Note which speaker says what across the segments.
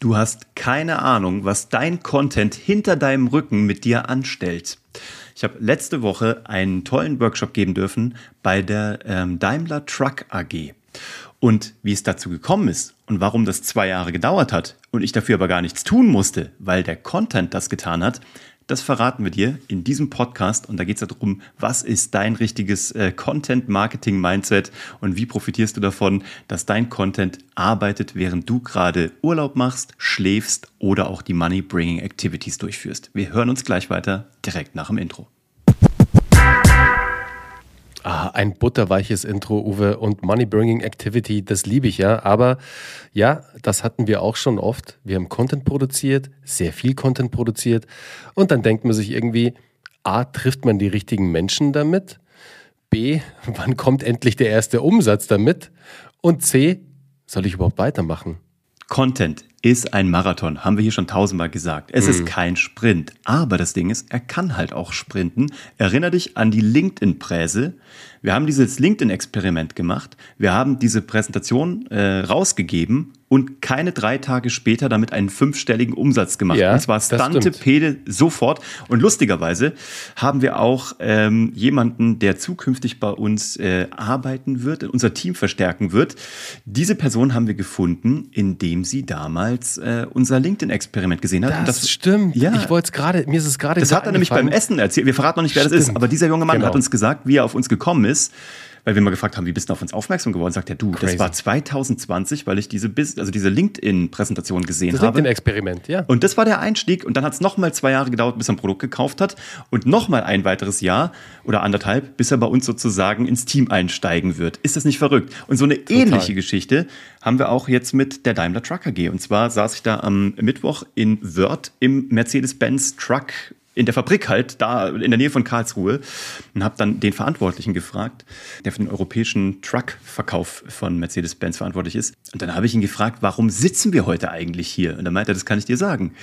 Speaker 1: Du hast keine Ahnung, was dein Content hinter deinem Rücken mit dir anstellt. Ich habe letzte Woche einen tollen Workshop geben dürfen bei der ähm, Daimler Truck AG. Und wie es dazu gekommen ist und warum das zwei Jahre gedauert hat und ich dafür aber gar nichts tun musste, weil der Content das getan hat, das verraten wir dir in diesem Podcast und da geht es darum, was ist dein richtiges äh, Content-Marketing-Mindset und wie profitierst du davon, dass dein Content arbeitet, während du gerade Urlaub machst, schläfst oder auch die Money-Bringing-Activities durchführst. Wir hören uns gleich weiter direkt nach dem Intro.
Speaker 2: Ah, ein butterweiches Intro, Uwe, und Money Bringing Activity, das liebe ich ja. Aber ja, das hatten wir auch schon oft. Wir haben Content produziert, sehr viel Content produziert. Und dann denkt man sich irgendwie, A, trifft man die richtigen Menschen damit? B, wann kommt endlich der erste Umsatz damit? Und C, soll ich überhaupt weitermachen?
Speaker 1: Content ist ein Marathon, haben wir hier schon tausendmal gesagt. Es mhm. ist kein Sprint. Aber das Ding ist, er kann halt auch sprinten. Erinner dich an die LinkedIn-Präse. Wir haben dieses LinkedIn-Experiment gemacht. Wir haben diese Präsentation äh, rausgegeben und keine drei Tage später damit einen fünfstelligen Umsatz gemacht. Ja, und zwar Stante Pede sofort. Und lustigerweise haben wir auch ähm, jemanden, der zukünftig bei uns äh, arbeiten wird, unser Team verstärken wird. Diese Person haben wir gefunden, indem sie damals äh, unser LinkedIn-Experiment gesehen hat.
Speaker 2: Das, das stimmt. Ja. Ich wollte es gerade, mir ist es gerade
Speaker 1: Das hat er nämlich beim Essen erzählt. Wir verraten noch nicht, wer stimmt. das ist. Aber dieser junge Mann genau. hat uns gesagt, wie er auf uns gekommen ist weil wir mal gefragt haben, wie bist du auf uns aufmerksam geworden? Sagt er, du, Crazy. das war 2020, weil ich diese, also diese LinkedIn-Präsentation gesehen das habe.
Speaker 2: LinkedIn-Experiment, ja.
Speaker 1: Und das war der Einstieg. Und dann hat es nochmal zwei Jahre gedauert, bis er ein Produkt gekauft hat. Und nochmal ein weiteres Jahr oder anderthalb, bis er bei uns sozusagen ins Team einsteigen wird. Ist das nicht verrückt? Und so eine Total. ähnliche Geschichte haben wir auch jetzt mit der Daimler Truck AG. Und zwar saß ich da am Mittwoch in Wörth im Mercedes-Benz Truck in der Fabrik halt, da in der Nähe von Karlsruhe und habe dann den Verantwortlichen gefragt, der für den europäischen Truck-Verkauf von Mercedes-Benz verantwortlich ist. Und dann habe ich ihn gefragt, warum sitzen wir heute eigentlich hier? Und dann meinte er, das kann ich dir sagen.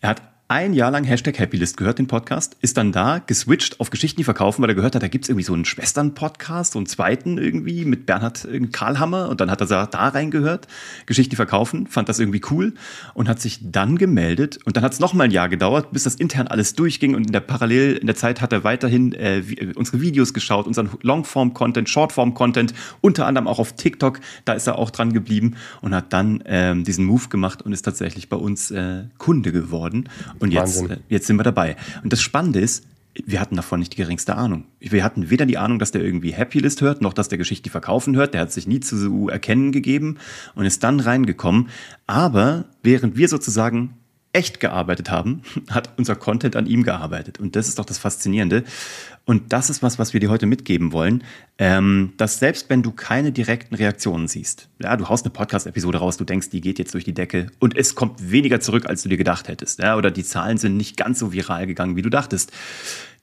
Speaker 1: Er hat ein Jahr lang Hashtag Happylist gehört, den Podcast, ist dann da geswitcht auf Geschichten, die verkaufen, weil er gehört hat, da gibt's irgendwie so einen Schwestern-Podcast, so einen zweiten irgendwie mit Bernhard Karlhammer und dann hat er da reingehört, Geschichten, die verkaufen, fand das irgendwie cool und hat sich dann gemeldet und dann hat's noch mal ein Jahr gedauert, bis das intern alles durchging und in der parallel in der Zeit hat er weiterhin äh, unsere Videos geschaut, unseren Longform-Content, Shortform-Content, unter anderem auch auf TikTok, da ist er auch dran geblieben und hat dann ähm, diesen Move gemacht und ist tatsächlich bei uns äh, Kunde geworden und jetzt, äh, jetzt sind wir dabei. Und das Spannende ist, wir hatten davon nicht die geringste Ahnung. Wir hatten weder die Ahnung, dass der irgendwie Happy List hört, noch dass der Geschichte verkaufen hört. Der hat sich nie zu erkennen gegeben und ist dann reingekommen. Aber während wir sozusagen echt gearbeitet haben, hat unser Content an ihm gearbeitet. Und das ist doch das Faszinierende. Und das ist was, was wir dir heute mitgeben wollen, ähm, dass selbst wenn du keine direkten Reaktionen siehst, ja, du haust eine Podcast-Episode raus, du denkst, die geht jetzt durch die Decke und es kommt weniger zurück, als du dir gedacht hättest, ja, oder die Zahlen sind nicht ganz so viral gegangen, wie du dachtest.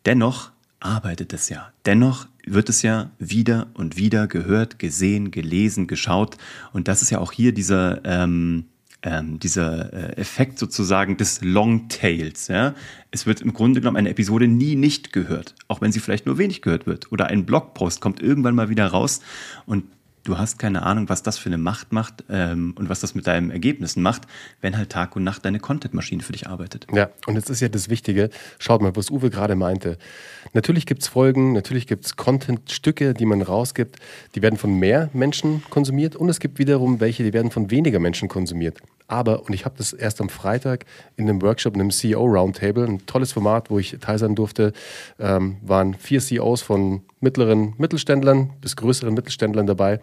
Speaker 1: Dennoch arbeitet es ja. Dennoch wird es ja wieder und wieder gehört, gesehen, gelesen, geschaut. Und das ist ja auch hier dieser, ähm, ähm, dieser äh, Effekt sozusagen des Longtails. Ja? Es wird im Grunde genommen eine Episode nie nicht gehört, auch wenn sie vielleicht nur wenig gehört wird. Oder ein Blogpost kommt irgendwann mal wieder raus und du hast keine Ahnung, was das für eine Macht macht ähm, und was das mit deinen Ergebnissen macht, wenn halt Tag und Nacht deine Content-Maschine für dich arbeitet.
Speaker 2: Ja, und jetzt ist ja das Wichtige, schaut mal, was Uwe gerade meinte. Natürlich gibt es Folgen, natürlich gibt es Content-Stücke, die man rausgibt, die werden von mehr Menschen konsumiert und es gibt wiederum welche, die werden von weniger Menschen konsumiert. Aber, und ich habe das erst am Freitag in einem Workshop, in einem CEO Roundtable, ein tolles Format, wo ich teil sein durfte, ähm, waren vier CEOs von mittleren Mittelständlern bis größeren Mittelständlern dabei.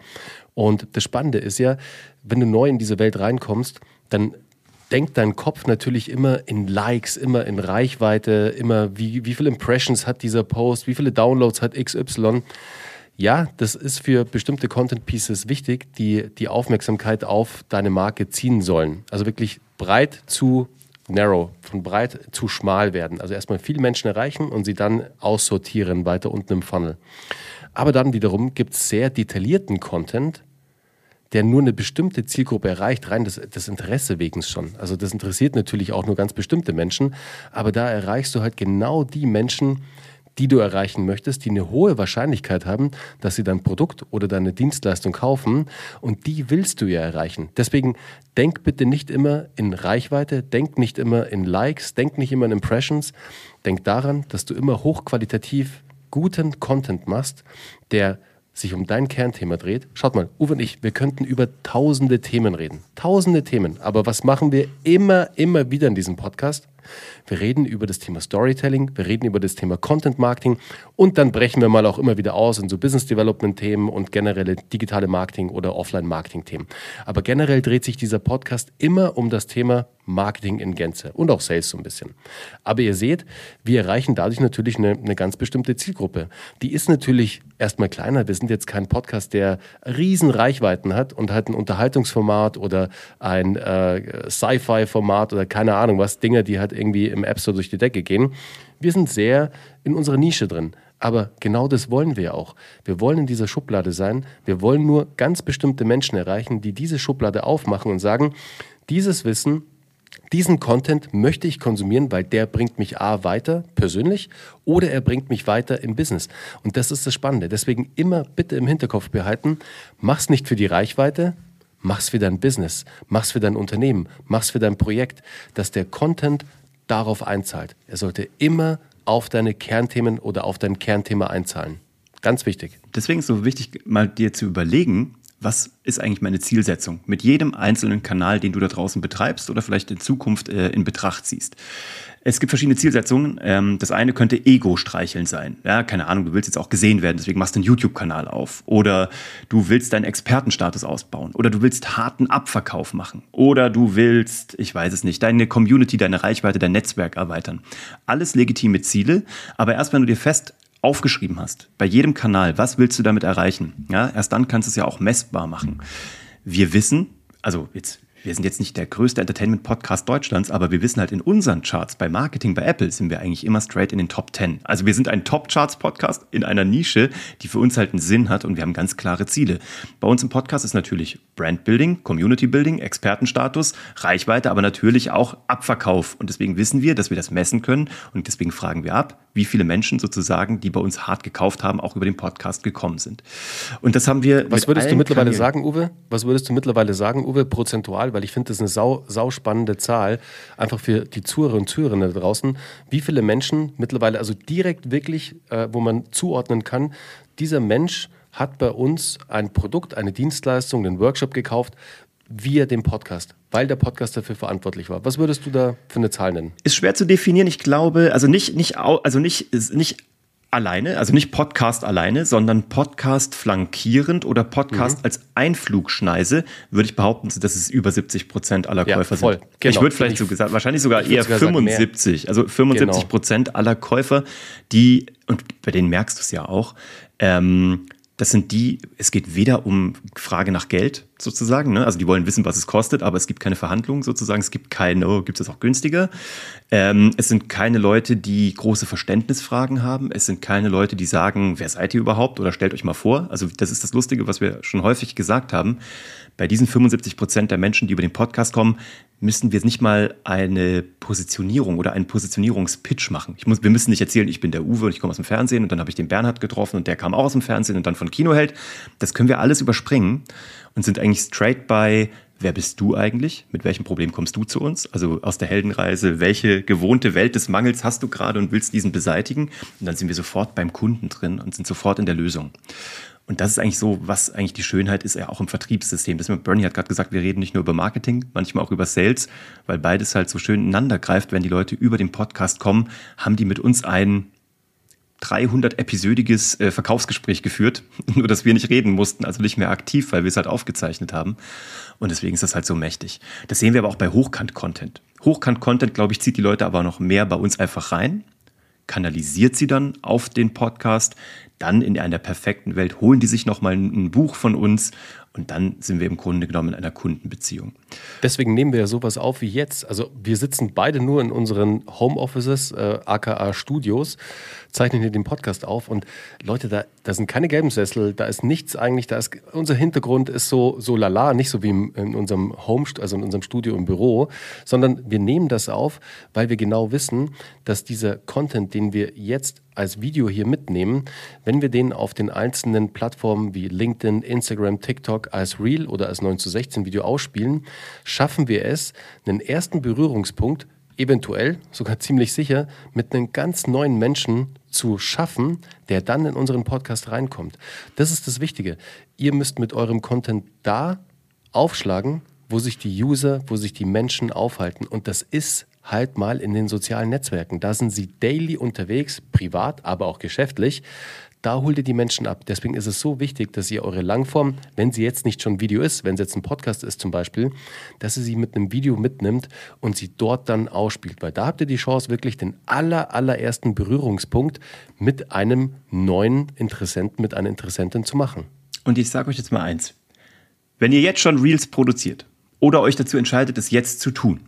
Speaker 2: Und das Spannende ist ja, wenn du neu in diese Welt reinkommst, dann denkt dein Kopf natürlich immer in Likes, immer in Reichweite, immer wie, wie viele Impressions hat dieser Post, wie viele Downloads hat XY ja, das ist für bestimmte Content Pieces wichtig, die die Aufmerksamkeit auf deine Marke ziehen sollen. Also wirklich breit zu narrow, von breit zu schmal werden. Also erstmal viele Menschen erreichen und sie dann aussortieren weiter unten im Funnel. Aber dann wiederum gibt es sehr detaillierten Content, der nur eine bestimmte Zielgruppe erreicht, rein das, das Interesse wegen schon. Also das interessiert natürlich auch nur ganz bestimmte Menschen, aber da erreichst du halt genau die Menschen, die du erreichen möchtest, die eine hohe Wahrscheinlichkeit haben, dass sie dein Produkt oder deine Dienstleistung kaufen und die willst du ja erreichen. Deswegen denk bitte nicht immer in Reichweite, denk nicht immer in Likes, denk nicht immer in Impressions, denk daran, dass du immer hochqualitativ guten Content machst, der sich um dein Kernthema dreht. Schaut mal, Uwe und ich, wir könnten über tausende Themen reden. Tausende Themen. Aber was machen wir immer, immer wieder in diesem Podcast? Wir reden über das Thema Storytelling, wir reden über das Thema Content Marketing und dann brechen wir mal auch immer wieder aus in so Business Development Themen und generelle digitale Marketing oder Offline Marketing Themen. Aber generell dreht sich dieser Podcast immer um das Thema Marketing in Gänze und auch Sales so ein bisschen. Aber ihr seht, wir erreichen dadurch natürlich eine, eine ganz bestimmte Zielgruppe. Die ist natürlich erstmal kleiner. Wir sind jetzt kein Podcast, der riesen Reichweiten hat und hat ein Unterhaltungsformat oder ein äh, Sci-Fi-Format oder keine Ahnung was, Dinge, die halt irgendwie im App Store durch die Decke gehen. Wir sind sehr in unserer Nische drin. Aber genau das wollen wir auch. Wir wollen in dieser Schublade sein. Wir wollen nur ganz bestimmte Menschen erreichen, die diese Schublade aufmachen und sagen, dieses Wissen diesen Content möchte ich konsumieren, weil der bringt mich A weiter persönlich oder er bringt mich weiter im Business. Und das ist das Spannende. Deswegen immer bitte im Hinterkopf behalten, mach's nicht für die Reichweite, mach's für dein Business, mach's für dein Unternehmen, mach's für dein Projekt, dass der Content darauf einzahlt. Er sollte immer auf deine Kernthemen oder auf dein Kernthema einzahlen. Ganz wichtig.
Speaker 1: Deswegen ist es so wichtig, mal dir zu überlegen, was ist eigentlich meine Zielsetzung mit jedem einzelnen Kanal, den du da draußen betreibst oder vielleicht in Zukunft äh, in Betracht ziehst. Es gibt verschiedene Zielsetzungen. Ähm, das eine könnte Ego-Streicheln sein. Ja, keine Ahnung, du willst jetzt auch gesehen werden, deswegen machst du einen YouTube-Kanal auf. Oder du willst deinen Expertenstatus ausbauen. Oder du willst harten Abverkauf machen. Oder du willst, ich weiß es nicht, deine Community, deine Reichweite, dein Netzwerk erweitern. Alles legitime Ziele, aber erst wenn du dir fest aufgeschrieben hast, bei jedem Kanal, was willst du damit erreichen? Ja, erst dann kannst du es ja auch messbar machen. Wir wissen, also jetzt wir sind jetzt nicht der größte Entertainment-Podcast Deutschlands, aber wir wissen halt in unseren Charts, bei Marketing, bei Apple sind wir eigentlich immer straight in den Top 10. Also wir sind ein Top-Charts-Podcast in einer Nische, die für uns halt einen Sinn hat und wir haben ganz klare Ziele. Bei uns im Podcast ist natürlich Brand-Building, Community-Building, Expertenstatus, Reichweite, aber natürlich auch Abverkauf. Und deswegen wissen wir, dass wir das messen können und deswegen fragen wir ab, wie viele Menschen sozusagen, die bei uns hart gekauft haben, auch über den Podcast gekommen sind. Und das haben wir.
Speaker 2: Was würdest du mittlerweile Kanälen sagen, Uwe? Was würdest du mittlerweile sagen, Uwe, prozentual? Weil ich finde, das ist eine sau, sau spannende Zahl, einfach für die Zuhörer und Zuhörerinnen da draußen. Wie viele Menschen mittlerweile, also direkt wirklich, äh, wo man zuordnen kann, dieser Mensch hat bei uns ein Produkt, eine Dienstleistung, einen Workshop gekauft, via dem Podcast, weil der Podcast dafür verantwortlich war. Was würdest du da für eine Zahl nennen?
Speaker 1: Ist schwer zu definieren. Ich glaube, also nicht, nicht, also nicht, nicht alleine, also nicht Podcast alleine, sondern Podcast flankierend oder Podcast mhm. als Einflugschneise, würde ich behaupten, dass es über 70 Prozent aller ja, Käufer voll. sind. Genau. Ich würde vielleicht so gesagt, wahrscheinlich sogar eher sogar 75, also 75 Prozent genau. aller Käufer, die, und bei denen merkst du es ja auch, ähm, das sind die, es geht weder um Frage nach Geld sozusagen, ne? also die wollen wissen, was es kostet, aber es gibt keine Verhandlungen sozusagen, es gibt keine, oh, gibt es auch günstiger. Ähm, es sind keine Leute, die große Verständnisfragen haben, es sind keine Leute, die sagen, wer seid ihr überhaupt oder stellt euch mal vor. Also das ist das Lustige, was wir schon häufig gesagt haben. Bei diesen 75 Prozent der Menschen, die über den Podcast kommen, müssen wir nicht mal eine Positionierung oder einen Positionierungspitch machen. Ich muss, wir müssen nicht erzählen, ich bin der Uwe und ich komme aus dem Fernsehen und dann habe ich den Bernhard getroffen und der kam auch aus dem Fernsehen und dann von Kinoheld. Das können wir alles überspringen und sind eigentlich straight bei, wer bist du eigentlich? Mit welchem Problem kommst du zu uns? Also aus der Heldenreise, welche gewohnte Welt des Mangels hast du gerade und willst diesen beseitigen? Und dann sind wir sofort beim Kunden drin und sind sofort in der Lösung. Und das ist eigentlich so, was eigentlich die Schönheit ist, ja auch im Vertriebssystem. Das Bernie hat gerade gesagt, wir reden nicht nur über Marketing, manchmal auch über Sales, weil beides halt so schön ineinander greift. Wenn die Leute über den Podcast kommen, haben die mit uns ein 300-episodiges äh, Verkaufsgespräch geführt, nur dass wir nicht reden mussten, also nicht mehr aktiv, weil wir es halt aufgezeichnet haben. Und deswegen ist das halt so mächtig. Das sehen wir aber auch bei Hochkant-Content. Hochkant-Content, glaube ich, zieht die Leute aber noch mehr bei uns einfach rein, kanalisiert sie dann auf den Podcast, dann in einer perfekten Welt holen die sich nochmal ein Buch von uns und dann sind wir im Grunde genommen in einer Kundenbeziehung.
Speaker 2: Deswegen nehmen wir ja sowas auf wie jetzt. Also wir sitzen beide nur in unseren Homeoffices, äh, aka Studios, zeichnen hier den Podcast auf und Leute, da, da sind keine gelben Sessel, da ist nichts eigentlich, da ist, unser Hintergrund ist so, so lala, nicht so wie in unserem Home, also in unserem Studio im Büro, sondern wir nehmen das auf, weil wir genau wissen, dass dieser Content, den wir jetzt als Video hier mitnehmen, wenn wir den auf den einzelnen Plattformen wie LinkedIn, Instagram, TikTok als Reel oder als 9 zu 16 Video ausspielen, schaffen wir es, einen ersten Berührungspunkt eventuell, sogar ziemlich sicher, mit einem ganz neuen Menschen zu schaffen, der dann in unseren Podcast reinkommt. Das ist das Wichtige. Ihr müsst mit eurem Content da aufschlagen, wo sich die User, wo sich die Menschen aufhalten. Und das ist halt mal in den sozialen Netzwerken. Da sind sie daily unterwegs, privat, aber auch geschäftlich. Da holt ihr die Menschen ab. Deswegen ist es so wichtig, dass ihr eure Langform, wenn sie jetzt nicht schon Video ist, wenn es jetzt ein Podcast ist zum Beispiel, dass ihr sie mit einem Video mitnimmt und sie dort dann ausspielt. Weil da habt ihr die Chance, wirklich den aller, allerersten Berührungspunkt mit einem neuen Interessenten, mit einer Interessentin zu machen.
Speaker 1: Und ich sage euch jetzt mal eins. Wenn ihr jetzt schon Reels produziert oder euch dazu entscheidet, es jetzt zu tun,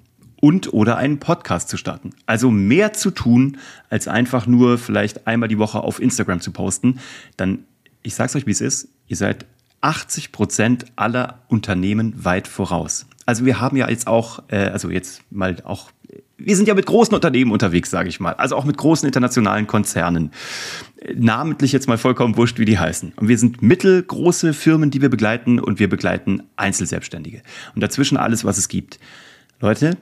Speaker 1: und oder einen Podcast zu starten. Also mehr zu tun, als einfach nur vielleicht einmal die Woche auf Instagram zu posten. Dann, ich sag's euch, wie es ist, ihr seid 80 Prozent aller Unternehmen weit voraus. Also wir haben ja jetzt auch, äh, also jetzt mal auch, wir sind ja mit großen Unternehmen unterwegs, sage ich mal. Also auch mit großen internationalen Konzernen. Namentlich jetzt mal vollkommen wurscht, wie die heißen. Und wir sind mittelgroße Firmen, die wir begleiten und wir begleiten Einzelselbstständige. Und dazwischen alles, was es gibt. Leute,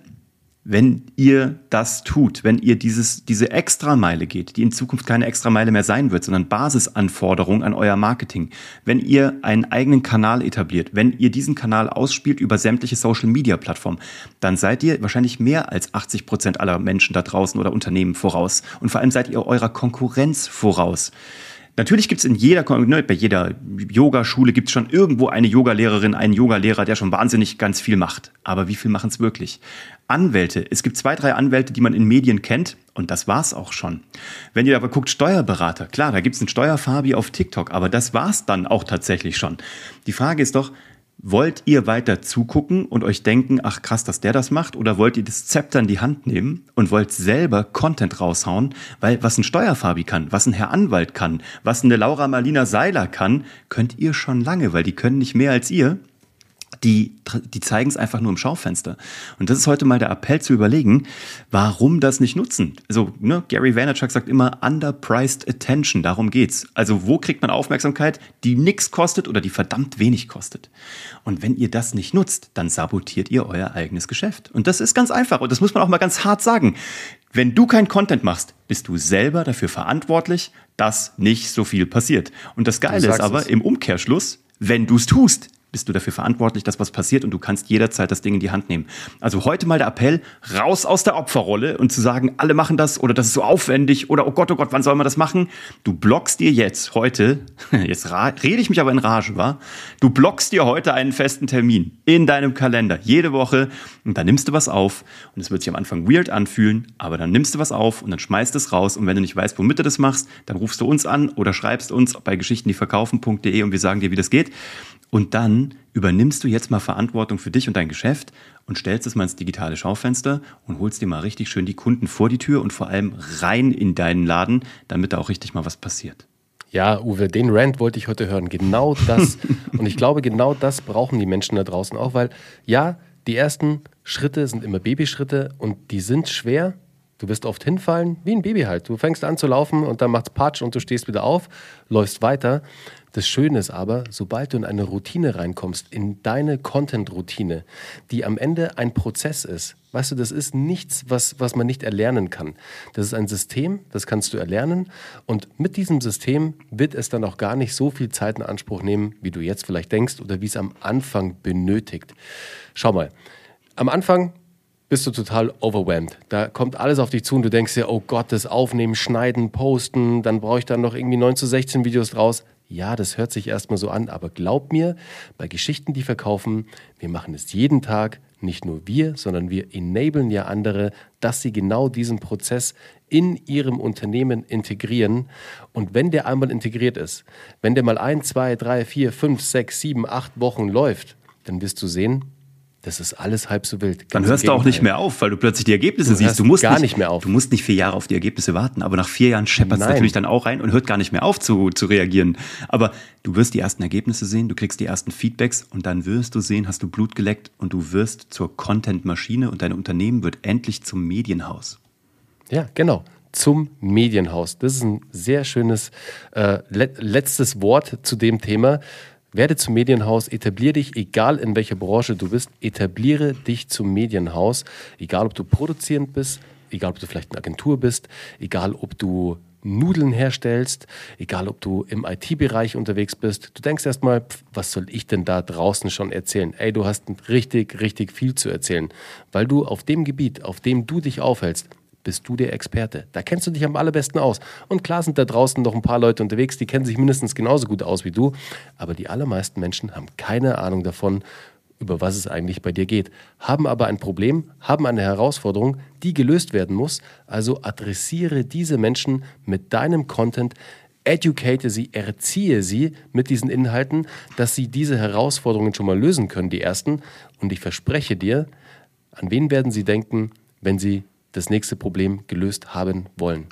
Speaker 1: wenn ihr das tut, wenn ihr dieses, diese Extrameile geht, die in Zukunft keine Extrameile mehr sein wird, sondern Basisanforderungen an euer Marketing, wenn ihr einen eigenen Kanal etabliert, wenn ihr diesen Kanal ausspielt über sämtliche Social-Media-Plattformen, dann seid ihr wahrscheinlich mehr als 80 Prozent aller Menschen da draußen oder Unternehmen voraus. Und vor allem seid ihr eurer Konkurrenz voraus. Natürlich gibt es in jeder, ne, bei jeder Yogaschule gibt es schon irgendwo eine Yogalehrerin, einen Yogalehrer, der schon wahnsinnig ganz viel macht. Aber wie viel machen es wirklich? Anwälte. Es gibt zwei, drei Anwälte, die man in Medien kennt. Und das war's auch schon. Wenn ihr aber guckt, Steuerberater, klar, da gibt es einen Steuerfabi auf TikTok, aber das war's dann auch tatsächlich schon. Die Frage ist doch, Wollt ihr weiter zugucken und euch denken, ach krass, dass der das macht? Oder wollt ihr das Zepter in die Hand nehmen und wollt selber Content raushauen? Weil was ein Steuerfabi kann, was ein Herr Anwalt kann, was eine Laura Marlina Seiler kann, könnt ihr schon lange, weil die können nicht mehr als ihr die, die zeigen es einfach nur im Schaufenster. Und das ist heute mal der Appell zu überlegen, warum das nicht nutzen. Also, ne, Gary Vaynerchuk sagt immer underpriced attention, darum geht's. Also, wo kriegt man Aufmerksamkeit, die nichts kostet oder die verdammt wenig kostet? Und wenn ihr das nicht nutzt, dann sabotiert ihr euer eigenes Geschäft. Und das ist ganz einfach und das muss man auch mal ganz hart sagen. Wenn du kein Content machst, bist du selber dafür verantwortlich, dass nicht so viel passiert. Und das Geile ist aber es. im Umkehrschluss, wenn du es tust, bist du dafür verantwortlich, dass was passiert und du kannst jederzeit das Ding in die Hand nehmen. Also heute mal der Appell, raus aus der Opferrolle und zu sagen, alle machen das oder das ist so aufwendig oder oh Gott, oh Gott, wann soll man das machen? Du blockst dir jetzt heute, jetzt rede ich mich aber in Rage, wa? Du blockst dir heute einen festen Termin in deinem Kalender, jede Woche und dann nimmst du was auf und es wird sich am Anfang weird anfühlen, aber dann nimmst du was auf und dann schmeißt es raus und wenn du nicht weißt, womit du das machst, dann rufst du uns an oder schreibst uns bei geschichtendieverkaufen.de und wir sagen dir, wie das geht. Und dann übernimmst du jetzt mal Verantwortung für dich und dein Geschäft und stellst es mal ins digitale Schaufenster und holst dir mal richtig schön die Kunden vor die Tür und vor allem rein in deinen Laden, damit da auch richtig mal was passiert.
Speaker 2: Ja, Uwe, den Rant wollte ich heute hören. Genau das. und ich glaube, genau das brauchen die Menschen da draußen auch, weil ja, die ersten Schritte sind immer Babyschritte und die sind schwer. Du wirst oft hinfallen, wie ein Baby halt. Du fängst an zu laufen und dann macht's Patsch und du stehst wieder auf, läufst weiter. Das Schöne ist aber, sobald du in eine Routine reinkommst, in deine Content-Routine, die am Ende ein Prozess ist, weißt du, das ist nichts, was, was man nicht erlernen kann. Das ist ein System, das kannst du erlernen und mit diesem System wird es dann auch gar nicht so viel Zeit in Anspruch nehmen, wie du jetzt vielleicht denkst oder wie es am Anfang benötigt. Schau mal, am Anfang bist du total overwhelmed. Da kommt alles auf dich zu und du denkst dir, oh Gott, das Aufnehmen, Schneiden, Posten, dann brauche ich dann noch irgendwie 9 zu 16 Videos draus. Ja, das hört sich erstmal so an, aber glaub mir, bei Geschichten, die verkaufen, wir machen es jeden Tag, nicht nur wir, sondern wir enablen ja andere, dass sie genau diesen Prozess in ihrem Unternehmen integrieren. Und wenn der einmal integriert ist, wenn der mal ein, zwei, drei, vier, fünf, sechs, sieben, acht Wochen läuft, dann wirst du sehen, das ist alles halb so wild.
Speaker 1: Dann hörst du auch nicht mehr auf, weil du plötzlich die Ergebnisse du siehst.
Speaker 2: Du musst gar nicht, nicht, mehr auf.
Speaker 1: Du musst nicht vier Jahre auf die Ergebnisse warten, aber nach vier Jahren scheppert es natürlich dann auch rein und hört gar nicht mehr auf zu, zu reagieren. Aber du wirst die ersten Ergebnisse sehen, du kriegst die ersten Feedbacks und dann wirst du sehen, hast du Blut geleckt und du wirst zur Content-Maschine und dein Unternehmen wird endlich zum Medienhaus.
Speaker 2: Ja, genau. zum Medienhaus. Das ist ein sehr schönes äh, le letztes Wort zu dem Thema. Werde zum Medienhaus, etabliere dich, egal in welcher Branche du bist, etabliere dich zum Medienhaus, egal ob du produzierend bist, egal ob du vielleicht eine Agentur bist, egal ob du Nudeln herstellst, egal ob du im IT-Bereich unterwegs bist. Du denkst erstmal, was soll ich denn da draußen schon erzählen? Ey, du hast richtig, richtig viel zu erzählen, weil du auf dem Gebiet, auf dem du dich aufhältst, bist du der Experte. Da kennst du dich am allerbesten aus. Und klar sind da draußen noch ein paar Leute unterwegs, die kennen sich mindestens genauso gut aus wie du. Aber die allermeisten Menschen haben keine Ahnung davon, über was es eigentlich bei dir geht, haben aber ein Problem, haben eine Herausforderung, die gelöst werden muss. Also adressiere diese Menschen mit deinem Content, educate sie, erziehe sie mit diesen Inhalten, dass sie diese Herausforderungen schon mal lösen können, die ersten. Und ich verspreche dir, an wen werden sie denken, wenn sie das nächste Problem gelöst haben wollen.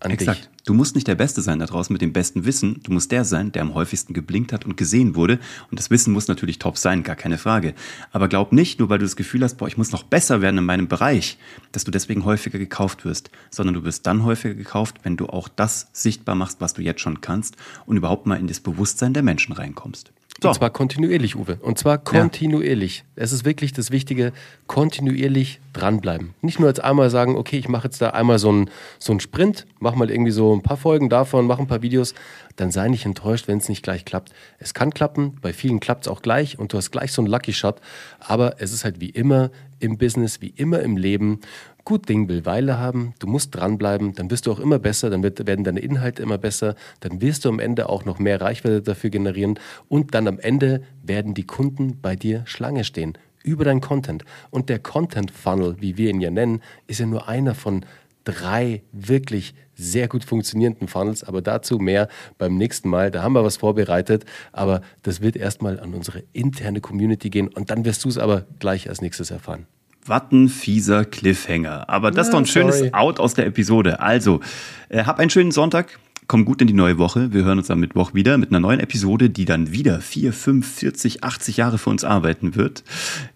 Speaker 1: An Exakt. Dich. Du musst nicht der Beste sein da draußen mit dem besten Wissen. Du musst der sein, der am häufigsten geblinkt hat und gesehen wurde. Und das Wissen muss natürlich top sein, gar keine Frage. Aber glaub nicht, nur weil du das Gefühl hast, boah, ich muss noch besser werden in meinem Bereich, dass du deswegen häufiger gekauft wirst, sondern du wirst dann häufiger gekauft, wenn du auch das sichtbar machst, was du jetzt schon kannst und überhaupt mal in das Bewusstsein der Menschen reinkommst.
Speaker 2: So. Und zwar kontinuierlich, Uwe. Und zwar kontinuierlich. Ja. Es ist wirklich das Wichtige, kontinuierlich dranbleiben. Nicht nur jetzt einmal sagen, okay, ich mache jetzt da einmal so einen so einen Sprint, mach mal irgendwie so ein paar Folgen davon, mach ein paar Videos, dann sei nicht enttäuscht, wenn es nicht gleich klappt. Es kann klappen, bei vielen klappt es auch gleich und du hast gleich so einen Lucky Shot, aber es ist halt wie immer im Business, wie immer im Leben. Gut Ding will Weile haben, du musst dranbleiben, dann wirst du auch immer besser, dann wird, werden deine Inhalte immer besser, dann wirst du am Ende auch noch mehr Reichweite dafür generieren. Und dann am Ende werden die Kunden bei dir Schlange stehen über dein Content. Und der Content Funnel, wie wir ihn ja nennen, ist ja nur einer von drei wirklich sehr gut funktionierenden Funnels, aber dazu mehr beim nächsten Mal. Da haben wir was vorbereitet, aber das wird erstmal an unsere interne Community gehen. Und dann wirst du es aber gleich als nächstes erfahren.
Speaker 1: Watten fieser Cliffhanger. Aber das ja, ist doch ein schönes sorry. Out aus der Episode. Also, äh, hab einen schönen Sonntag. Komm gut in die neue Woche. Wir hören uns am Mittwoch wieder mit einer neuen Episode, die dann wieder 4, 5, 40, 80 Jahre für uns arbeiten wird.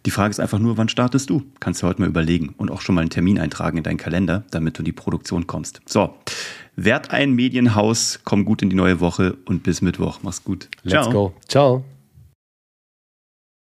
Speaker 1: Die Frage ist einfach nur, wann startest du? Kannst du heute mal überlegen und auch schon mal einen Termin eintragen in deinen Kalender, damit du in die Produktion kommst. So, werd ein Medienhaus, komm gut in die neue Woche und bis Mittwoch. Mach's gut.
Speaker 2: Let's Ciao. go. Ciao.